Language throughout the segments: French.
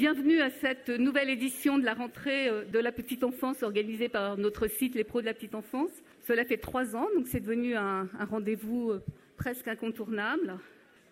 Bienvenue à cette nouvelle édition de la rentrée euh, de la petite enfance organisée par notre site Les Pros de la petite enfance. Cela fait trois ans, donc c'est devenu un, rendez-vous euh, presque incontournable.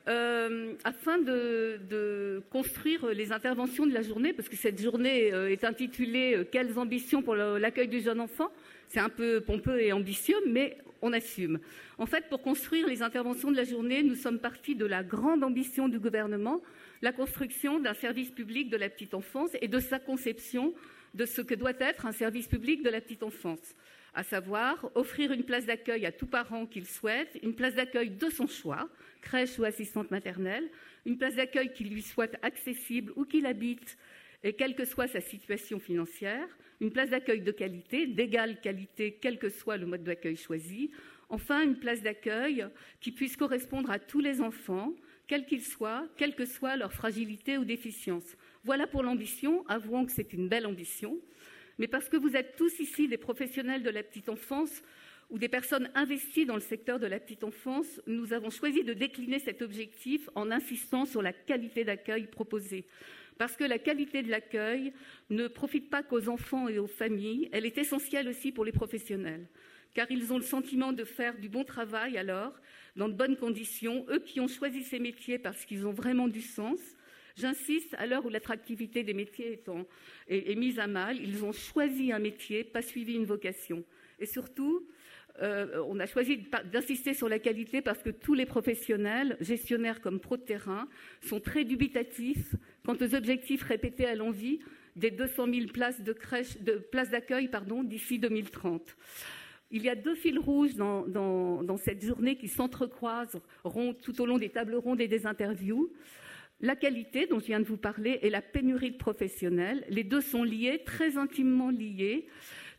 Euh, afin de, construire les interventions de la journée, parce que cette journée est intitulée Quelles ambitions pour l'accueil du jeune enfant? C'est un peu pompeux et ambitieux, mais on assume. En fait, pour construire les interventions de la journée, nous sommes partis de la grande ambition du gouvernement la construction d'un service public de la petite enfance et de sa conception de ce que doit être un service public de la petite enfance, à savoir offrir une place d'accueil à tout parent qu'il souhaite, une place d'accueil de son choix, crèche ou assistante maternelle, une place d'accueil qui lui soit accessible où qu'il habite et quelle que soit sa situation financière, une place d'accueil de qualité, d'égale qualité, quel que soit le mode d'accueil choisi, enfin une place d'accueil qui puisse correspondre à tous les enfants, quels qu'ils soient, quelle que soit leur fragilité ou déficience. Voilà pour l'ambition, avouons que c'est une belle ambition, mais parce que vous êtes tous ici des professionnels de la petite enfance ou des personnes investies dans le secteur de la petite enfance, nous avons choisi de décliner cet objectif en insistant sur la qualité d'accueil proposée. Parce que la qualité de l'accueil ne profite pas qu'aux enfants et aux familles, elle est essentielle aussi pour les professionnels car ils ont le sentiment de faire du bon travail alors, dans de bonnes conditions, eux qui ont choisi ces métiers parce qu'ils ont vraiment du sens. J'insiste, à l'heure où l'attractivité des métiers est, mise à mal, ils ont choisi un métier, pas suivi une vocation. Et surtout, euh, on a choisi d'insister sur la qualité parce que tous les professionnels, gestionnaires comme pro de terrain, sont très dubitatifs quant aux objectifs répétés à l'envie des 200 000 places de crèche, de places d'accueil d'ici 2030. Il y a deux fils rouges dans, cette journée qui s'entrecroiseront tout au long des tables rondes et des interviews. La qualité dont je viens de vous parler et la pénurie de professionnels. Les deux sont liés, très intimement liés,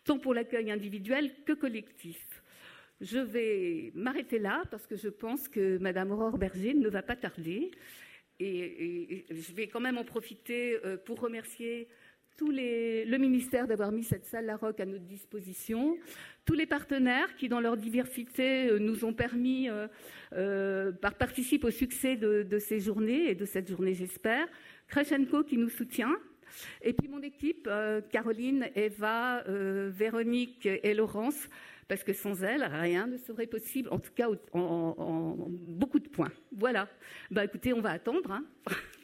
tant pour l'accueil individuel que collectif. Je vais m'arrêter là parce que je pense que Madame Aurore Berger ne va pas tarder. Et, je vais quand même en profiter euh, pour remercier le ministère d'avoir mis cette salle Larocque à notre disposition, tous les partenaires qui, dans leur diversité, euh, nous ont permis, euh, euh, participent au succès de, ces journées et de cette journée, j'espère. Crescenco qui nous soutient. Et puis mon équipe, Caroline, Eva, Véronique et Laurence, parce que sans elles, rien ne serait possible, en tout cas en, beaucoup de points. Voilà. Bah écoutez, on va attendre. Hein.